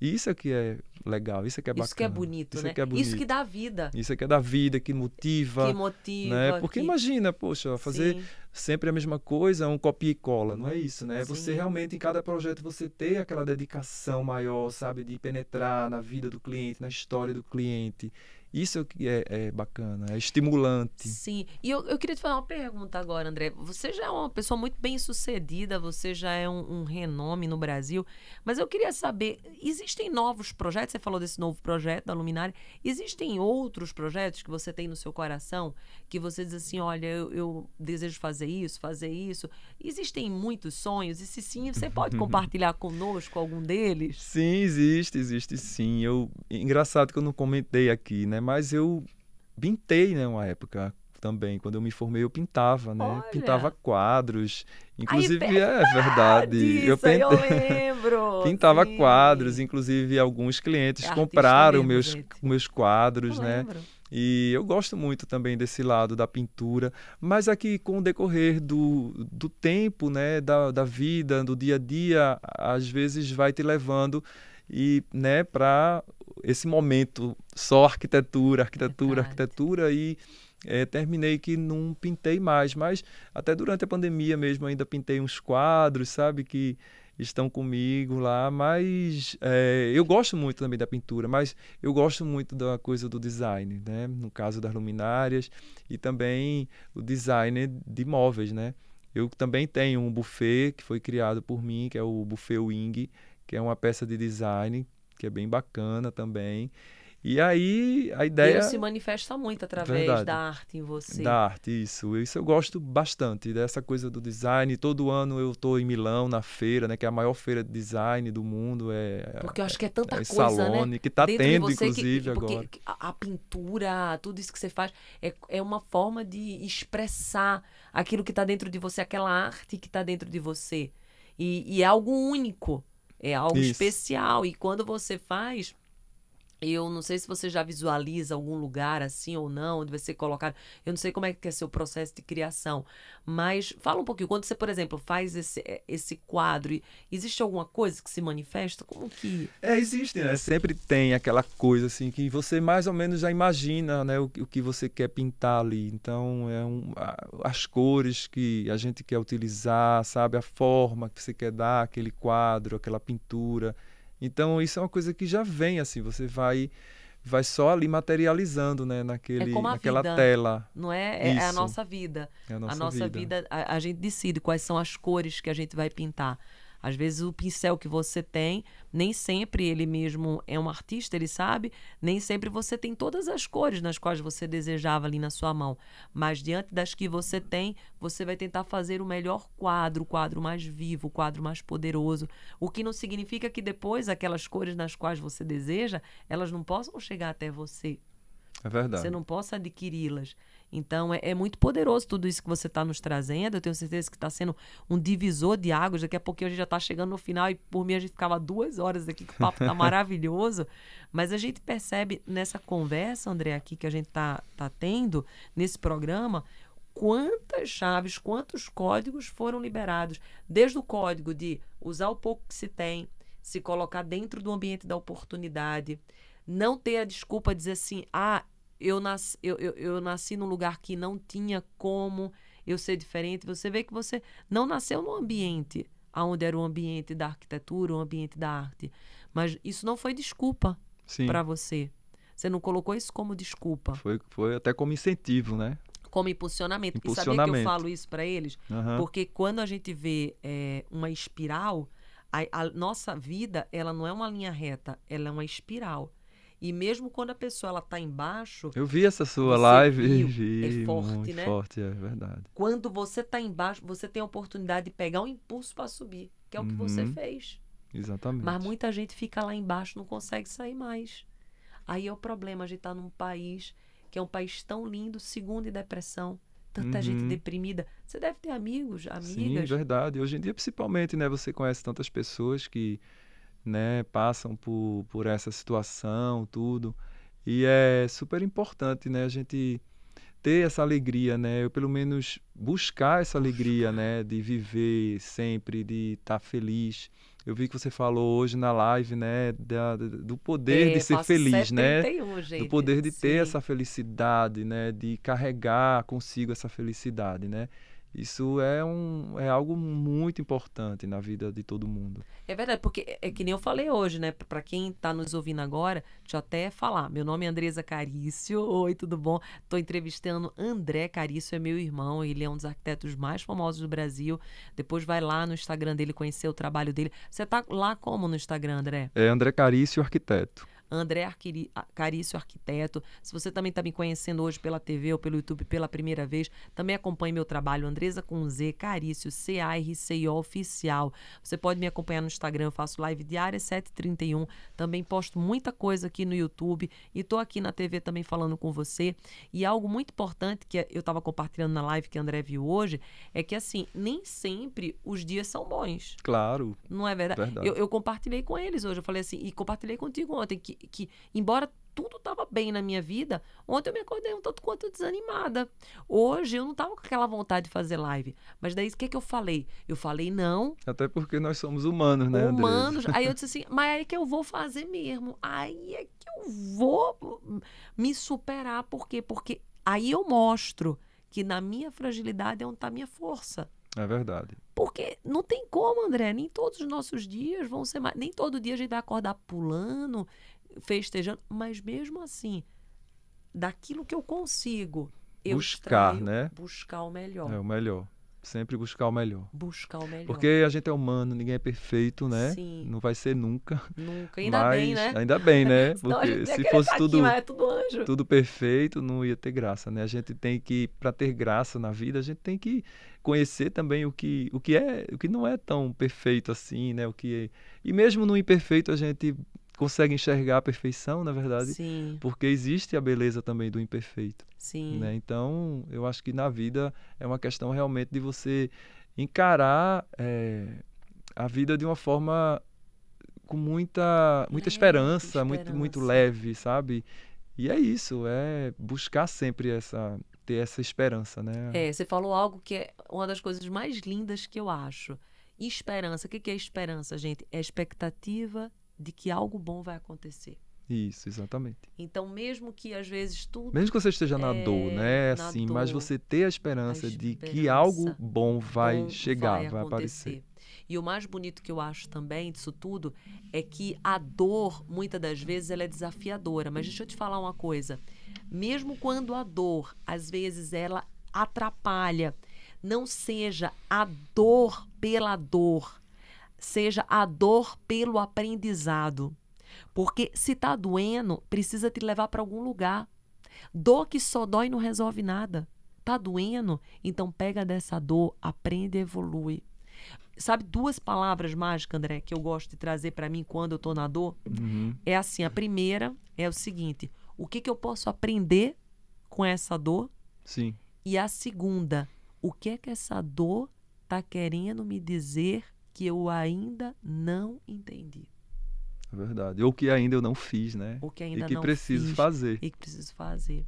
Isso é que é legal, isso é que é bacana. Isso que é bonito, isso é né? É que é bonito. Isso que dá vida. Isso é que é da vida, que motiva. Que motiva. Né? Porque que... imagina, poxa, fazer Sim. sempre a mesma coisa, um copia e cola, não é isso, né? Sim. Você realmente, em cada projeto, você ter aquela dedicação maior, sabe? De penetrar na vida do cliente, na história do cliente. Isso que é, é bacana, é estimulante. Sim. E eu, eu queria te fazer uma pergunta agora, André. Você já é uma pessoa muito bem sucedida, você já é um, um renome no Brasil, mas eu queria saber: existem novos projetos? Você falou desse novo projeto da Luminária. Existem outros projetos que você tem no seu coração que você diz assim: olha, eu, eu desejo fazer isso, fazer isso? Existem muitos sonhos? E se sim, você pode compartilhar conosco algum deles? Sim, existe, existe sim. Eu, engraçado que eu não comentei aqui, né? Mas eu pintei, né, uma época também. Quando eu me formei, eu pintava, né? Olha. Pintava quadros. Inclusive, Ai, é verdade. Isso, eu eu pintei- lembro. pintava sim. quadros, inclusive alguns clientes É artista compraram mesmo, meus, gente. meus quadros, Eu né? lembro. E eu gosto muito também desse lado da pintura, mas aqui com o decorrer do, do tempo, né, da, da vida, do dia a dia, às vezes vai te levando e, né, para esse momento só arquitetura, arquitetura, Verdade. arquitetura e eh, terminei que não pintei mais, mas até durante a pandemia mesmo ainda pintei uns quadros, sabe, que estão comigo lá, mas eh, eu gosto muito também da pintura, mas eu gosto muito da coisa do design, né? No caso das luminárias e também o design de móveis, né? Eu também tenho um buffet que foi criado por mim, que é o Buffet Wing, que é uma peça de design que é bem bacana também. E aí a ideia Deus se manifesta muito através Verdade. da arte em você. da arte, isso. Isso eu gosto bastante dessa coisa do design. Todo ano eu estou em Milão na feira, né, que é a maior feira de design do mundo, é Porque eu acho que é tanta é coisa, Salone, né? que está tendo você que- inclusive porque agora. A, a pintura, tudo isso que você faz, é, é uma forma de expressar aquilo que está dentro de você, aquela arte que está dentro de você. E, e é algo único, é algo Isso. especial. E quando você faz. Eu não sei se você já visualiza algum lugar assim ou não, onde vai ser colocado. Eu não sei como é que é seu processo de criação, mas fala um pouquinho. Quando você, por exemplo, faz esse, esse quadro, existe alguma coisa que se manifesta? Como que. É, existe, né? Sempre tem aquela coisa assim que você mais ou menos já imagina, né, o, o que você quer pintar ali. Então, é um, as cores que a gente quer utilizar, sabe, a forma que você quer dar àquele quadro, aquela pintura. Então, isso é uma coisa que já vem assim, você vai vai só ali materializando, né, naquele como a naquela vida. tela. Não é? É, é a nossa vida. É a A nossa, nossa, vida, a, a gente decide quais são as cores que a gente vai pintar. Às vezes o pincel que você tem, nem sempre ele mesmo é um artista, ele sabe, nem sempre você tem todas as cores nas quais você desejava ali na sua mão. Mas diante das que você tem, você vai tentar fazer o melhor quadro, o quadro mais vivo, o quadro mais poderoso. O que não significa que depois aquelas cores nas quais você deseja, elas não possam chegar até você É verdade. você não possa adquiri-las. Então, é, é muito poderoso tudo isso que você está nos trazendo. Eu tenho certeza que está sendo um divisor de águas. Daqui a pouquinho a gente já está chegando no final e, por mim, a gente ficava duas horas aqui, que o papo está maravilhoso. Mas a gente percebe nessa conversa, André, aqui que a gente está tá tendo, nesse programa, quantas chaves, quantos códigos foram liberados. Desde o código de usar o pouco que se tem, se colocar dentro do ambiente da oportunidade, não ter a desculpa de dizer assim, ah, eu nasci, eu, eu, eu nasci num lugar que não tinha como eu ser diferente. Você vê que você não nasceu num ambiente onde era o ambiente da arquitetura, o ambiente da arte. Mas isso não foi desculpa para você. Você não colocou isso como desculpa, Foi, foi até como incentivo, né? como impulsionamento. E sabia que eu Impulsionamento. falo isso para eles? Aham. Porque quando a gente vê é, uma espiral, a, a nossa vida ela não é uma linha reta, ela é uma espiral. E mesmo quando a pessoa ela está embaixo, Eu vi essa sua Você live vi, É forte, muito né? forte, é verdade. quando você está embaixo, você tem a oportunidade de pegar um impulso para subir, que é o que você Uhum. fez. Exatamente. Mas muita gente fica lá embaixo, não consegue sair mais. Aí é o problema, a gente estar num país que é um país tão lindo, segundo em depressão, tanta gente Uhum. deprimida. Você deve ter amigos, Sim, amigas. verdade. Hoje em dia, principalmente, né, você conhece tantas pessoas que, né, passam por, por essa situação, tudo. E é super importante, né, a gente ter essa alegria, né, eu pelo menos buscar essa alegria, né, de viver sempre, de estar feliz. Eu vi que você falou hoje na live, né, da- do poder É, de ser feliz, né? 71, gente. do poder de ter Sim. essa felicidade, né? De carregar consigo essa felicidade, né? Isso é, um, é algo muito importante na vida de todo mundo. É verdade, porque é, é que nem eu falei hoje, né? Para quem está nos ouvindo agora, deixa eu até falar. Meu nome é Andresa Carício. Oi, tudo bom? Estou entrevistando André Carício, é meu irmão. Ele é um dos arquitetos mais famosos do Brasil. Depois vai lá no Instagram dele conhecer o trabalho dele. Você está lá como no Instagram, André? É André Carício, arquiteto. André Carício Arquiteto. Se você também está me conhecendo hoje pela TV ou pelo YouTube pela primeira vez, também acompanhe meu trabalho, Andresa com Z, Carício, C-A-R-C-I-O Oficial. Você pode me acompanhar no Instagram, eu faço live diária 7h31. Também posto muita coisa aqui no YouTube e estou aqui na TV também falando com você. E algo muito importante que eu estava compartilhando na live que André viu hoje é que, assim, nem sempre os dias são bons. Claro. Não é verdade? verdade. Eu, eu compartilhei com eles hoje. Eu falei assim, e compartilhei contigo ontem, que que, embora tudo estava bem na minha vida, ontem eu me acordei um tanto quanto desanimada. Hoje eu não estava com aquela vontade de fazer live. Mas daí o que, que eu falei? Eu falei não. Até porque nós somos humanos, né? Humanos. Aí eu disse assim, mas aí é que eu vou fazer mesmo. Aí é que eu vou me superar. Por quê? Porque aí eu mostro que na minha fragilidade é onde está a minha força. É verdade. Porque não tem como, André. Nem todos os nossos dias vão ser mais. Nem todo dia a gente vai acordar pulando, festejando. Mas mesmo assim, daquilo que eu consigo, eu buscar, extraio, né? Buscar o melhor. É o melhor. Sempre buscar o melhor. Buscar o melhor. Porque a gente é humano, ninguém é perfeito, né? Sim. Não vai ser nunca. Nunca. Ainda mas, bem, né? Ainda bem, né? Porque se fosse tá tudo, aqui, é tudo, tudo perfeito, não ia ter graça, né? A gente tem que, para ter graça na vida, a gente tem que conhecer também o que, o que é, o que não é tão perfeito assim, né? O que é... E mesmo no imperfeito a gente consegue enxergar a perfeição, na verdade, Sim. porque existe a beleza também do imperfeito. Sim. Né? Então, eu acho que na vida é uma questão realmente de você encarar é, a vida de uma forma com muita muita esperança, esperança, muito muito leve, sabe? E é isso, é buscar sempre essa ter essa esperança, né? É, você falou algo que é uma das coisas mais lindas que eu acho. Esperança. O que é esperança, gente? É expectativa de que algo bom vai acontecer. Isso, exatamente. Então, mesmo que às vezes tudo. Mesmo que você esteja na é, dor, né? Assim, dor, mas você ter a esperança, a esperança, de que algo bom vai bom chegar, vai, vai aparecer. E o mais bonito que eu acho também disso tudo é que a dor, muitas das vezes, ela é desafiadora. Mas deixa eu te falar uma coisa. Mesmo quando a dor, às vezes, ela atrapalha, não seja a dor pela dor, seja a dor pelo aprendizado. Porque se está doendo, precisa te levar para algum lugar. Dor que só dói não resolve nada. Tá doendo? Então pega dessa dor, aprende e evolui. Sabe duas palavras mágicas, André, que eu gosto de trazer para mim quando eu tô na dor? Uhum. É assim, a primeira é o seguinte: o que que eu posso aprender com essa dor? Sim. E a segunda, o que é que essa dor tá querendo me dizer que eu ainda não entendi. É verdade. Ou que ainda eu não fiz, né? Ou que ainda e que não preciso fiz, fazer. E que preciso fazer.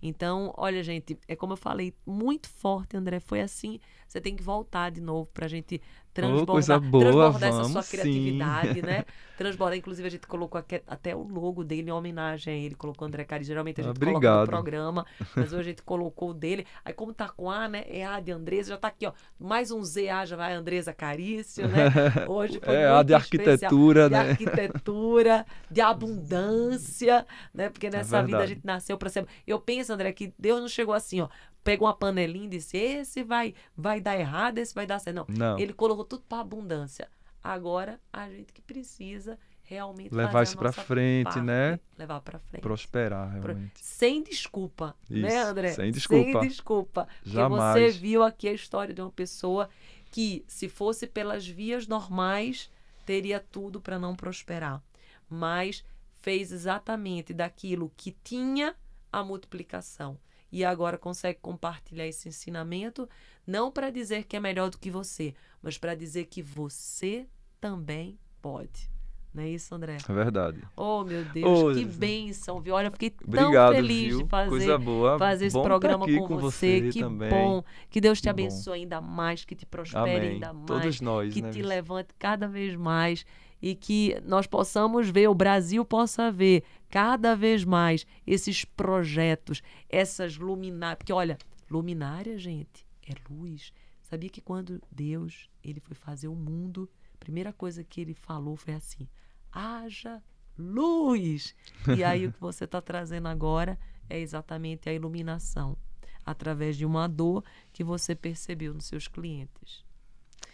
Então, olha, gente, é como eu falei, muito forte, André. Foi assim. Você tem que voltar de novo para a gente transbordar, oh, coisa boa, transbordar vamos, essa sua criatividade, sim. né? Transbordar. Inclusive, a gente colocou até o logo dele em homenagem a ele. Colocou André Cari. Geralmente a gente Obrigado. coloca no programa, mas hoje a gente colocou o dele. Aí, como tá com A, né? É A de Andresa, já tá aqui, ó. Mais um Z, A já vai Andresa Carício, né? Hoje foi é, A de arquitetura, especial. né? De arquitetura, de abundância, né? Porque nessa é vida a gente nasceu para ser. Eu penso, André, que Deus não chegou assim, ó pegou uma panelinha e disse: esse vai, vai dar errado, esse vai dar certo. Não. Não. Ele colocou tudo para abundância. Agora, a gente que precisa realmente levar isso para frente, parte, né? Levar para frente. Prosperar, realmente. Sem desculpa, né, isso, né, André? Sem desculpa. Sem desculpa. Jamais. Porque você viu aqui a história de uma pessoa que, se fosse pelas vias normais, teria tudo para não prosperar. Mas fez exatamente daquilo que tinha a multiplicação e agora consegue compartilhar esse ensinamento, não para dizer que é melhor do que você, mas para dizer que você também pode. Não é isso, André? É verdade. Oh, meu Deus, oh, que bênção, viu? Olha, eu fiquei tão Obrigado, feliz viu? de fazer, fazer esse programa tá com, com, você. você que também. bom. Que Deus te que abençoe bom. ainda mais, que te prospere Amém. ainda mais. Todos nós, que né, te levante cada vez mais e que nós possamos ver, o Brasil possa ver cada vez mais esses projetos, essas luminárias. Porque, olha, luminária, gente, é luz. Sabia que quando Deus ele foi fazer o mundo, a primeira coisa que ele falou foi assim: haja luz. E aí o que você está trazendo agora é exatamente a iluminação através de uma dor que você percebeu nos seus clientes.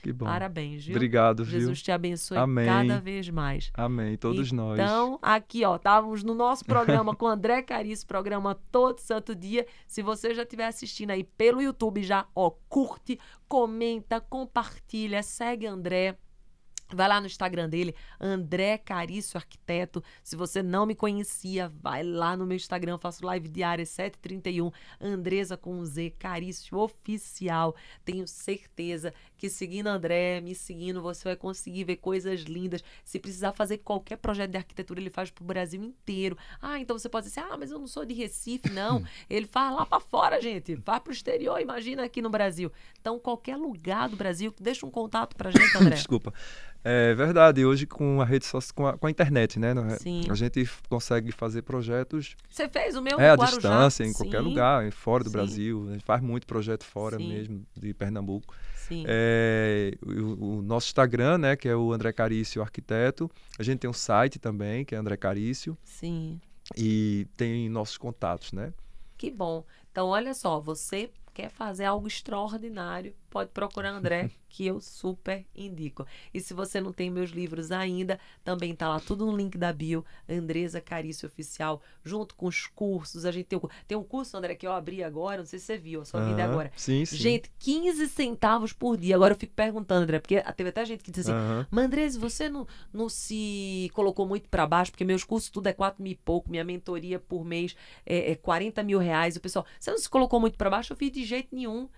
Que bom. Parabéns, viu? Obrigado, viu? Jesus te abençoe Amém. cada vez mais. Amém, todos nós. Então, aqui, ó, estávamos no nosso programa com André Carício, programa Todo Santo Dia. Se você já estiver assistindo aí pelo YouTube, já, ó, curte, comenta, compartilha, segue André. Vai lá no Instagram dele, André Carício Arquiteto. Se você não me conhecia, vai lá no meu Instagram, faço live diária 731, Andresa com Z, Carício Oficial. Tenho certeza que seguindo André, me seguindo, você vai conseguir ver coisas lindas. Se precisar fazer qualquer projeto de arquitetura, ele faz pro Brasil inteiro. Ah, então você pode dizer, ah, mas eu não sou de Recife, não. ele faz lá para fora, gente. Faz pro exterior, imagina aqui no Brasil. Então, qualquer lugar do Brasil, deixa um contato pra gente, André. Desculpa. É verdade, hoje com a rede social, com a, com a internet, né? Sim. A gente consegue fazer projetos. Você fez o meu É, à distância, em Sim, qualquer lugar, fora do Sim. Brasil. A gente faz muito projeto fora Sim. mesmo, de Pernambuco. Sim. É, o, o nosso Instagram, né, que é o André Carício Arquiteto. A gente tem um site também, que é André Carício. Sim. E tem nossos contatos, né? Que bom. Então, olha só, você quer fazer algo extraordinário, pode procurar André, que eu super indico. E se você não tem meus livros ainda, também tá lá tudo no link da bio, Andresa Carício Oficial, junto com os cursos. A gente tem, o- tem um curso, André, que eu abri agora, não sei se você viu, a sua vida agora. Sim, sim. Gente, 15 centavos por dia. Agora eu fico perguntando, André, porque teve até gente que disse assim. Mandrese, você não, não se colocou muito para baixo, porque meus cursos tudo é 4 mil e pouco, minha mentoria por mês é, é 40 mil reais. O pessoal, você não se colocou muito para baixo? Eu fiz de jeito nenhum.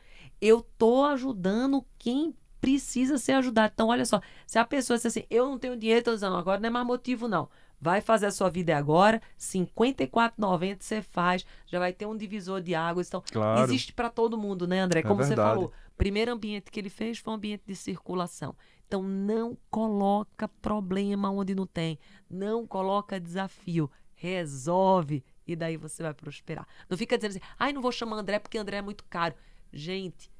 Eu tô ajudando quem precisa ser ajudado. Então, olha só, se a pessoa diz assim, eu não tenho dinheiro, tô dizendo, agora não é mais motivo, não. Vai fazer a sua vida é agora, R$ 54,90 você faz, já vai ter um divisor de águas. Então, Claro. existe para todo mundo, né, André? É Como você verdade. falou, primeiro ambiente que ele fez foi um ambiente de circulação. Então não coloca problema onde não tem, não coloca desafio, resolve e daí você vai prosperar. Não fica dizendo assim, ai, não vou chamar André porque André é muito caro. Gente,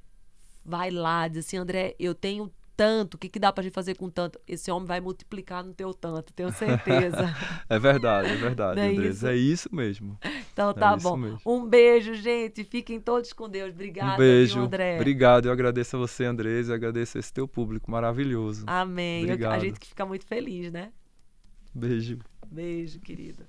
vai lá, diz assim, André, eu tenho tanto, o que, que dá pra gente fazer com tanto? Esse homem vai multiplicar no teu tanto, tenho certeza. É verdade, é verdade, é Andresa. isso? É isso mesmo. Então tá isso bom. mesmo. Um beijo, gente. Fiquem todos com Deus. Obrigada, um beijo. viu, André. Obrigado. Eu agradeço a você, Andresa. Eu agradeço esse teu público maravilhoso. Amém. Eu- a gente que fica muito feliz, né? Beijo. Beijo, querida.